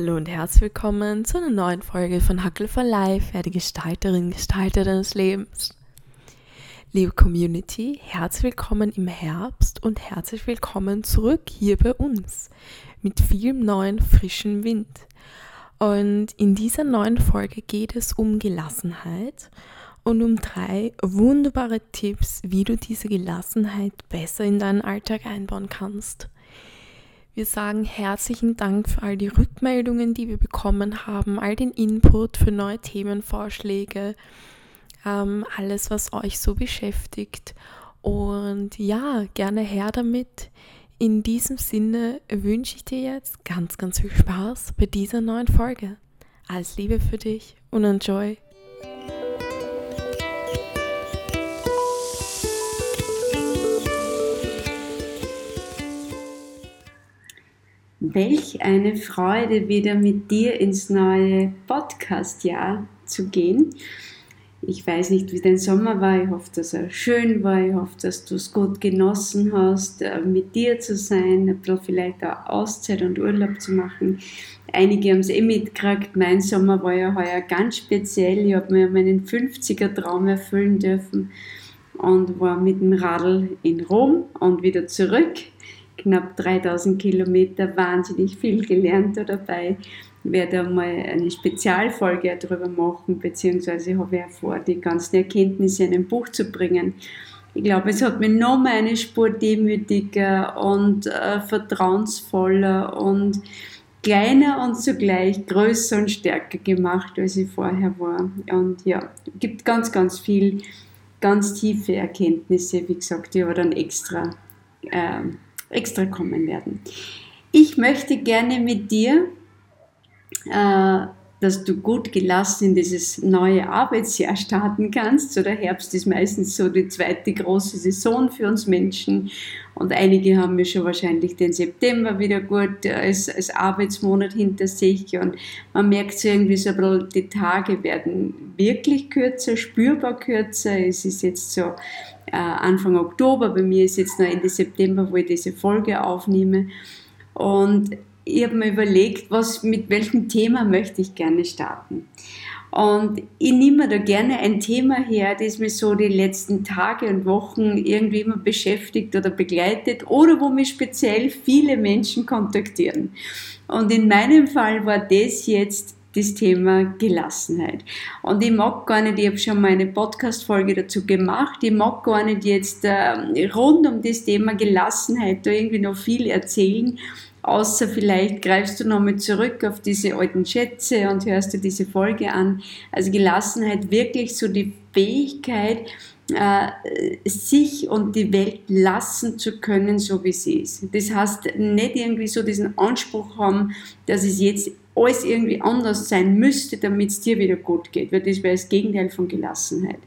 Hallo und herzlich willkommen zu einer neuen Folge von Hackel for Life, werde Gestalterin, Gestalter deines Lebens. Liebe Community, herzlich willkommen im Herbst und herzlich willkommen zurück hier bei uns mit vielem neuen frischen Wind. Und in dieser neuen Folge geht es um Gelassenheit und um drei wunderbare Tipps, wie du diese Gelassenheit besser in deinen Alltag einbauen kannst. Wir sagen herzlichen Dank für all die Rückmeldungen, die wir bekommen haben, all den Input für neue Themenvorschläge, ähm, alles, was euch so beschäftigt. Und ja, gerne her damit. In diesem Sinne wünsche ich dir jetzt ganz, ganz viel Spaß bei dieser neuen Folge. Alles Liebe für dich und enjoy. Welch eine Freude, wieder mit dir ins neue Podcast-Jahr zu gehen. Ich weiß nicht, wie dein Sommer war. Ich hoffe, dass er schön war. Ich hoffe, dass du es gut genossen hast, äh, mit dir zu sein, ein bisschen vielleicht auch Auszeit und Urlaub zu machen. Einige haben es eh mitgekriegt. Mein Sommer war ja heuer ganz speziell. Ich habe mir meinen 50er-Traum erfüllen dürfen und war mit dem Radl in Rom und wieder zurück knapp 3000 Kilometer wahnsinnig viel gelernt dabei. Ich werde einmal eine Spezialfolge darüber machen, beziehungsweise habe ich vor, die ganzen Erkenntnisse in ein Buch zu bringen. Ich glaube, es hat mich noch mal eine Spur demütiger und äh, vertrauensvoller und kleiner und zugleich größer und stärker gemacht, als ich vorher war. Und ja, es gibt ganz, ganz viel, ganz tiefe Erkenntnisse, wie gesagt, die aber dann extra äh, extra kommen werden. Ich möchte gerne mit dir, äh, dass du gut gelassen in dieses neue Arbeitsjahr starten kannst. So der Herbst ist meistens so die zweite große Saison für uns Menschen. Und einige haben ja schon wahrscheinlich den September wieder gut als, als Arbeitsmonat hinter sich. Und man merkt so irgendwie so die Tage werden wirklich kürzer, spürbar kürzer. Es ist jetzt so äh, Anfang Oktober, bei mir ist jetzt noch Ende September, wo ich diese Folge aufnehme. Und ich habe mir überlegt, was, mit welchem Thema möchte ich gerne starten. Und ich nehme da gerne ein Thema her, das mich so die letzten Tage und Wochen irgendwie immer beschäftigt oder begleitet oder wo mich speziell viele Menschen kontaktieren. Und in meinem Fall war das jetzt das Thema Gelassenheit. Und ich mag gar nicht, ich habe schon mal eine Podcast-Folge dazu gemacht, ich mag gar nicht jetzt äh, rund um das Thema Gelassenheit da irgendwie noch viel erzählen, außer vielleicht greifst du nochmal zurück auf diese alten Schätze und hörst dir diese Folge an. Also Gelassenheit wirklich so die Fähigkeit, äh, sich und die Welt lassen zu können, so wie sie ist. Das heißt, nicht irgendwie so diesen Anspruch haben, dass es jetzt alles irgendwie anders sein müsste, damit es dir wieder gut geht, weil das wäre das Gegenteil von Gelassenheit.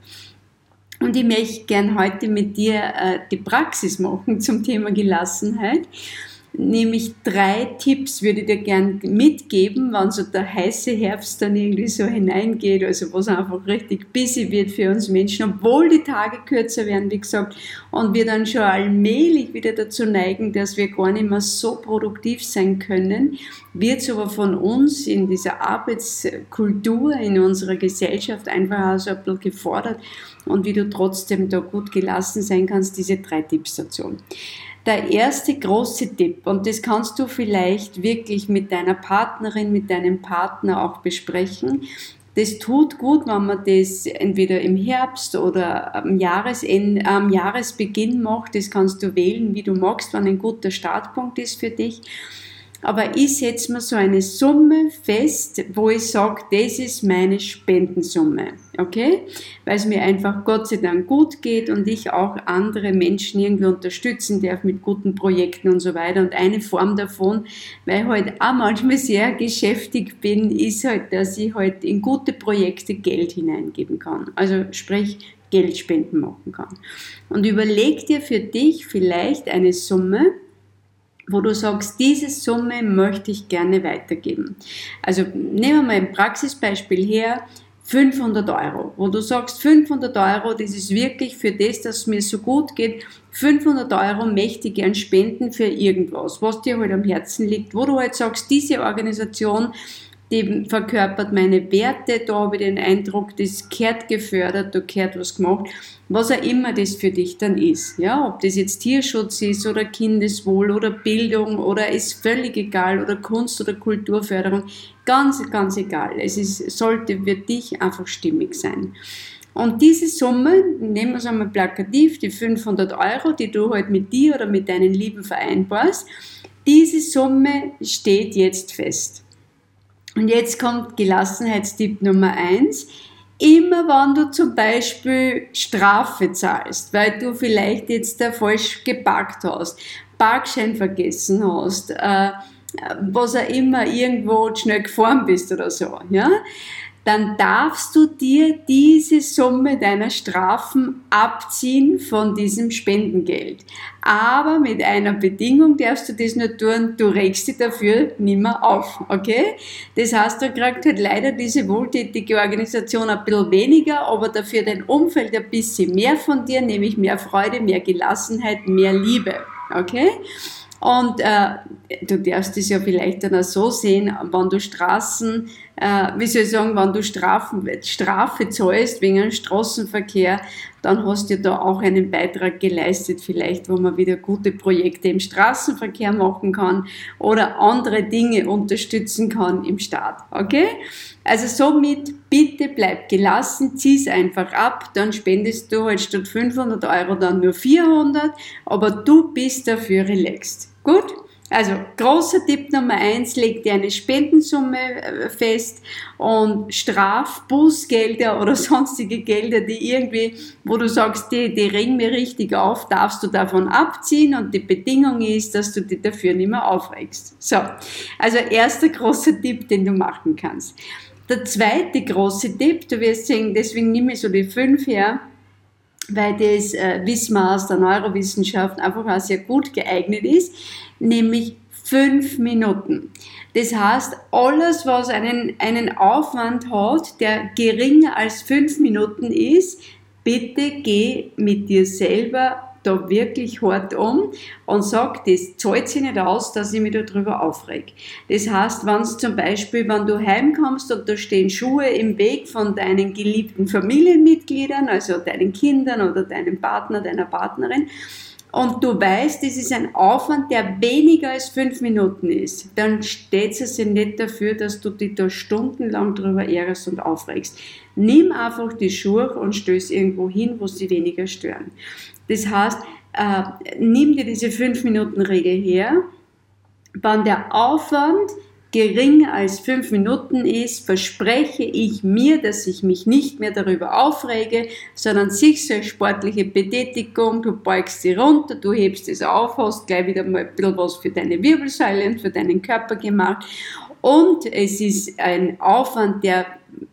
Und ich möchte gern heute mit dir äh, die Praxis machen zum Thema Gelassenheit nämlich drei Tipps würde ich dir gern mitgeben, wenn so der heiße Herbst dann irgendwie so hineingeht, also wo es einfach richtig busy wird für uns Menschen, obwohl die Tage kürzer werden, wie gesagt, und wir dann schon allmählich wieder dazu neigen, dass wir gar nicht mehr so produktiv sein können, wird es aber von uns in dieser Arbeitskultur, in unserer Gesellschaft einfach auch so ein bisschen gefordert und wie du trotzdem da gut gelassen sein kannst, diese drei Tipps dazu der erste große Tipp, und das kannst du vielleicht wirklich mit deiner Partnerin, mit deinem Partner auch besprechen. Das tut gut, wenn man das entweder im Herbst oder am, Jahresende, am Jahresbeginn macht. Das kannst du wählen, wie du magst, wann ein guter Startpunkt ist für dich. Aber ich setze mir so eine Summe fest, wo ich sage, das ist meine Spendensumme. Okay? Weil es mir einfach Gott sei Dank gut geht und ich auch andere Menschen irgendwie unterstützen darf mit guten Projekten und so weiter. Und eine Form davon, weil ich halt auch manchmal sehr geschäftig bin, ist halt, dass ich halt in gute Projekte Geld hineingeben kann. Also sprich, Geldspenden machen kann. Und überleg dir für dich vielleicht eine Summe, wo du sagst, diese Summe möchte ich gerne weitergeben. Also nehmen wir mal ein Praxisbeispiel her, 500 Euro, wo du sagst, 500 Euro, das ist wirklich für das, dass es mir so gut geht, 500 Euro möchte ich gern spenden für irgendwas, was dir halt am Herzen liegt, wo du halt sagst, diese Organisation die verkörpert meine Werte, da habe ich den Eindruck, das gehört gefördert, da gehört was gemacht, was auch immer das für dich dann ist. Ja, ob das jetzt Tierschutz ist oder Kindeswohl oder Bildung oder ist völlig egal oder Kunst oder Kulturförderung, ganz, ganz egal. Es ist, sollte für dich einfach stimmig sein. Und diese Summe, nehmen wir es einmal plakativ, die 500 Euro, die du halt mit dir oder mit deinen Lieben vereinbarst, diese Summe steht jetzt fest. Und jetzt kommt Gelassenheitstipp Nummer eins. Immer wenn du zum Beispiel Strafe zahlst, weil du vielleicht jetzt da falsch geparkt hast, Parkschein vergessen hast, äh, was auch immer, irgendwo schnell gefahren bist oder so, ja, dann darfst du dir diese Summe deiner Strafen abziehen von diesem Spendengeld. Aber mit einer Bedingung darfst du das nur tun, du regst dich dafür nimmer auf, okay? Das heißt, du kriegst halt leider diese wohltätige Organisation ein bisschen weniger, aber dafür dein Umfeld ein bisschen mehr von dir, nämlich mehr Freude, mehr Gelassenheit, mehr Liebe, okay? Und äh, du darfst es ja vielleicht dann auch so sehen, wenn du Straßen, äh, wie soll ich sagen, wenn du Strafen, Strafe zahlst wegen einem Straßenverkehr, dann hast du da auch einen Beitrag geleistet, vielleicht, wo man wieder gute Projekte im Straßenverkehr machen kann oder andere Dinge unterstützen kann im Staat. Okay? Also somit bitte bleib gelassen, zieh's einfach ab, dann spendest du halt statt 500 Euro dann nur 400, aber du bist dafür relaxed. Gut? Also großer Tipp Nummer eins, leg dir eine Spendensumme äh, fest und Straf, Bußgelder oder sonstige Gelder, die irgendwie, wo du sagst, die, die ringen mir richtig auf, darfst du davon abziehen und die Bedingung ist, dass du dich dafür nicht mehr aufregst. So, also erster großer Tipp, den du machen kannst. Der zweite große Tipp, du wirst sehen, deswegen nehme ich so die fünf her, weil das äh, wissen aus der Neurowissenschaft einfach auch sehr gut geeignet ist, nämlich fünf Minuten. Das heißt, alles, was einen, einen Aufwand hat, der geringer als fünf Minuten ist, bitte geh mit dir selber da wirklich hart um und sag, das zahlt sich nicht aus, dass ich mich darüber aufreg. Das heißt, wenn es zum Beispiel, wenn du heimkommst und da stehen Schuhe im Weg von deinen geliebten Familienmitgliedern, also deinen Kindern oder deinem Partner, deiner Partnerin, und du weißt, das ist ein Aufwand, der weniger als fünf Minuten ist, dann steht es sich nicht dafür, dass du dich da stundenlang drüber ärgerst und aufregst. Nimm einfach die Schuhe und stöß irgendwo hin, wo sie weniger stören. Das heißt, äh, nimm dir diese 5-Minuten-Regel her. Wenn der Aufwand geringer als 5 Minuten ist, verspreche ich mir, dass ich mich nicht mehr darüber aufrege, sondern sich so eine sportliche Betätigung, du beugst sie runter, du hebst es auf, hast gleich wieder mal ein bisschen was für deine Wirbelsäule und für deinen Körper gemacht. Und es ist ein Aufwand, der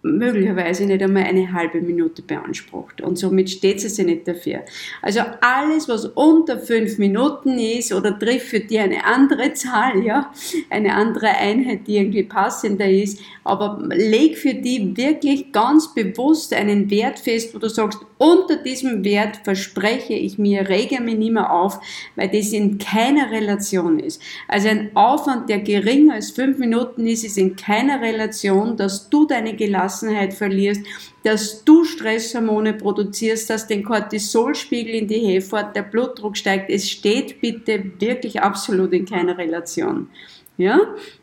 möglicherweise nicht einmal eine halbe Minute beansprucht. Und somit steht sie sich nicht dafür. Also alles, was unter fünf Minuten ist oder trifft für dich eine andere Zahl, ja, eine andere Einheit, die irgendwie passender ist, aber leg für die wirklich ganz bewusst einen Wert fest, wo du sagst, unter diesem Wert verspreche ich mir, rege mich nicht mehr auf, weil das in keiner Relation ist. Also ein Aufwand, der geringer als fünf Minuten ist, ist in keiner Relation, dass du deine Gelassenheit verlierst, dass du Stresshormone produzierst, dass den Cortisolspiegel in die Höhe fährt, der Blutdruck steigt. Es steht bitte wirklich absolut in keiner Relation. Ja?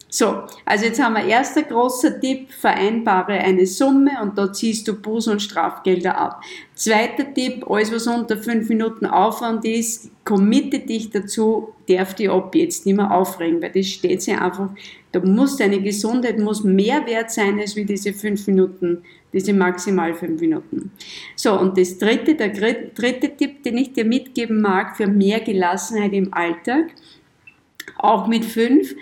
So, also jetzt haben wir erster großer Tipp, vereinbare eine Summe und da ziehst du Buß- und Strafgelder ab. Zweiter Tipp, alles was unter fünf Minuten Aufwand ist, committe dich dazu, darf dich ab jetzt nicht mehr aufregen, weil das steht sich einfach, da muss deine Gesundheit muss mehr wert sein als wie diese fünf Minuten, diese maximal fünf Minuten. So, und das dritte, der dritte Tipp, den ich dir mitgeben mag für mehr Gelassenheit im Alltag, auch mit fünf,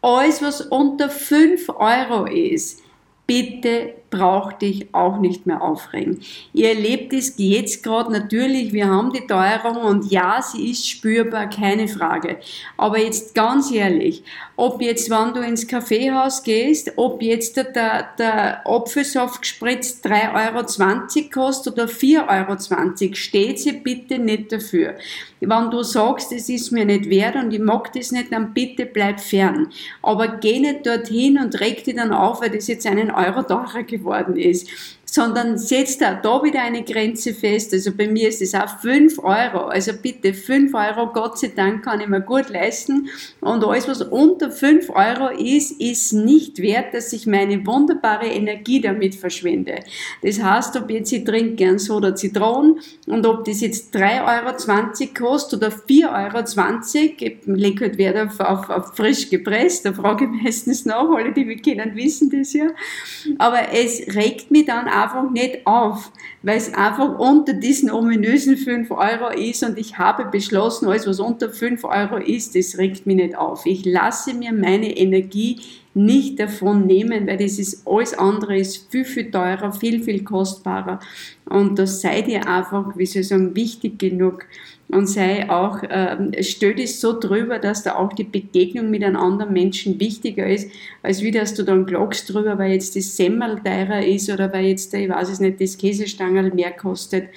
alles, was unter 5 Euro ist, bitte brauch dich auch nicht mehr aufregen. Ihr erlebt es jetzt gerade natürlich, wir haben die Teuerung und ja, sie ist spürbar, keine Frage. Aber jetzt ganz ehrlich, ob jetzt, wenn du ins Kaffeehaus gehst, ob jetzt der, der Apfelsaft gespritzt 3,20 Euro kostet oder 4,20 Euro, steht sie bitte nicht dafür. Wenn du sagst, es ist mir nicht wert und ich mag das nicht, dann bitte bleib fern. Aber geh nicht dorthin und reg dich dann auf, weil das jetzt einen Euro teurer geworden ist sondern setzt da, da wieder eine Grenze fest. Also bei mir ist es auch 5 Euro. Also bitte 5 Euro, Gott sei Dank kann ich mir gut leisten. Und alles, was unter 5 Euro ist, ist nicht wert, dass ich meine wunderbare Energie damit verschwende. Das heißt, ob jetzt ich trinke gern Soda Zitronen und ob das jetzt 3,20 Euro kostet oder 4,20 Euro, lege halt Wert auf, auf, auf frisch gepresst, da frage ich meistens nach, alle, die mich kennen, wissen das ja. Aber es regt mich dann einfach nicht auf, weil es einfach unter diesen ominösen 5 Euro ist und ich habe beschlossen, alles was unter 5 Euro ist, das regt mich nicht auf. Ich lasse mir meine Energie nicht davon nehmen, weil das ist alles andere ist viel, viel teurer, viel, viel kostbarer. Und da seid ihr einfach, wie soll ich sagen, wichtig genug und sei auch, äh, stell dich so drüber, dass da auch die Begegnung mit einem anderen Menschen wichtiger ist, als wie dass du dann klagst drüber, weil jetzt das Semmel teurer ist oder weil jetzt, ich weiß es nicht, das Käsestangel mehr kostet.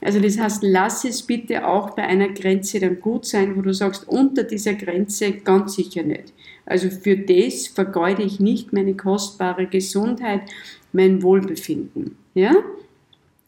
Also das heißt, lass es bitte auch bei einer Grenze dann gut sein, wo du sagst, unter dieser Grenze ganz sicher nicht. Also für das vergeude ich nicht meine kostbare Gesundheit, mein Wohlbefinden. Ja?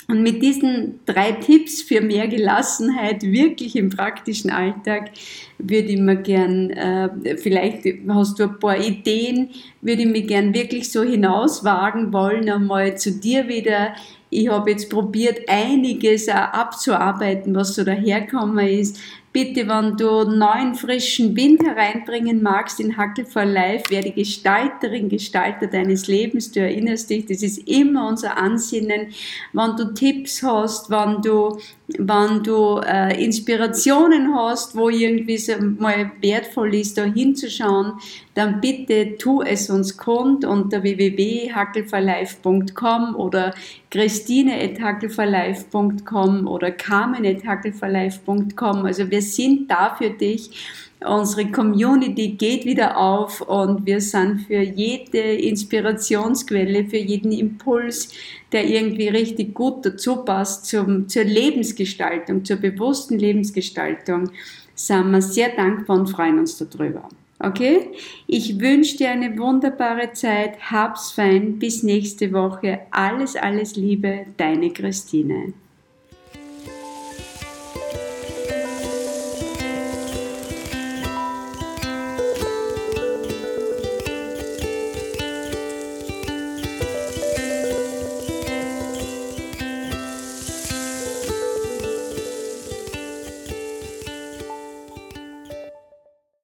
Und mit diesen drei Tipps für mehr Gelassenheit wirklich im praktischen Alltag würde ich mir gern, äh, vielleicht hast du ein paar Ideen, würde ich mich gern wirklich so hinauswagen wollen, einmal zu dir wieder. Ich habe jetzt probiert, einiges abzuarbeiten, was so daherkommen ist bitte, wenn du neuen, frischen Wind hereinbringen magst in Hackel for Life, werde Gestalterin, Gestalter deines Lebens. Du erinnerst dich, das ist immer unser Ansinnen. Wenn du Tipps hast, wenn du, wenn du äh, Inspirationen hast, wo irgendwie so mal wertvoll ist, da hinzuschauen, dann bitte tu es uns kund unter www.hackelforlife.com oder christine.hackelforlife.com oder carmen.hackelforlife.com. Also wir sind da für dich. Unsere Community geht wieder auf und wir sind für jede Inspirationsquelle, für jeden Impuls, der irgendwie richtig gut dazu passt zum, zur Lebensgestaltung, zur bewussten Lebensgestaltung, sind wir sehr dankbar und freuen uns darüber. Okay? Ich wünsche dir eine wunderbare Zeit. Hab's fein. Bis nächste Woche. Alles, alles Liebe. Deine Christine.